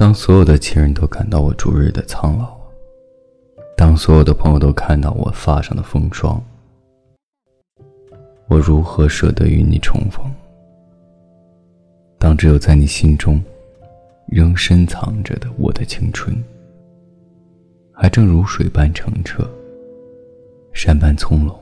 当所有的亲人都感到我逐日的苍老，当所有的朋友都看到我发上的风霜，我如何舍得与你重逢？当只有在你心中，仍深藏着的我的青春，还正如水般澄澈，山般葱茏。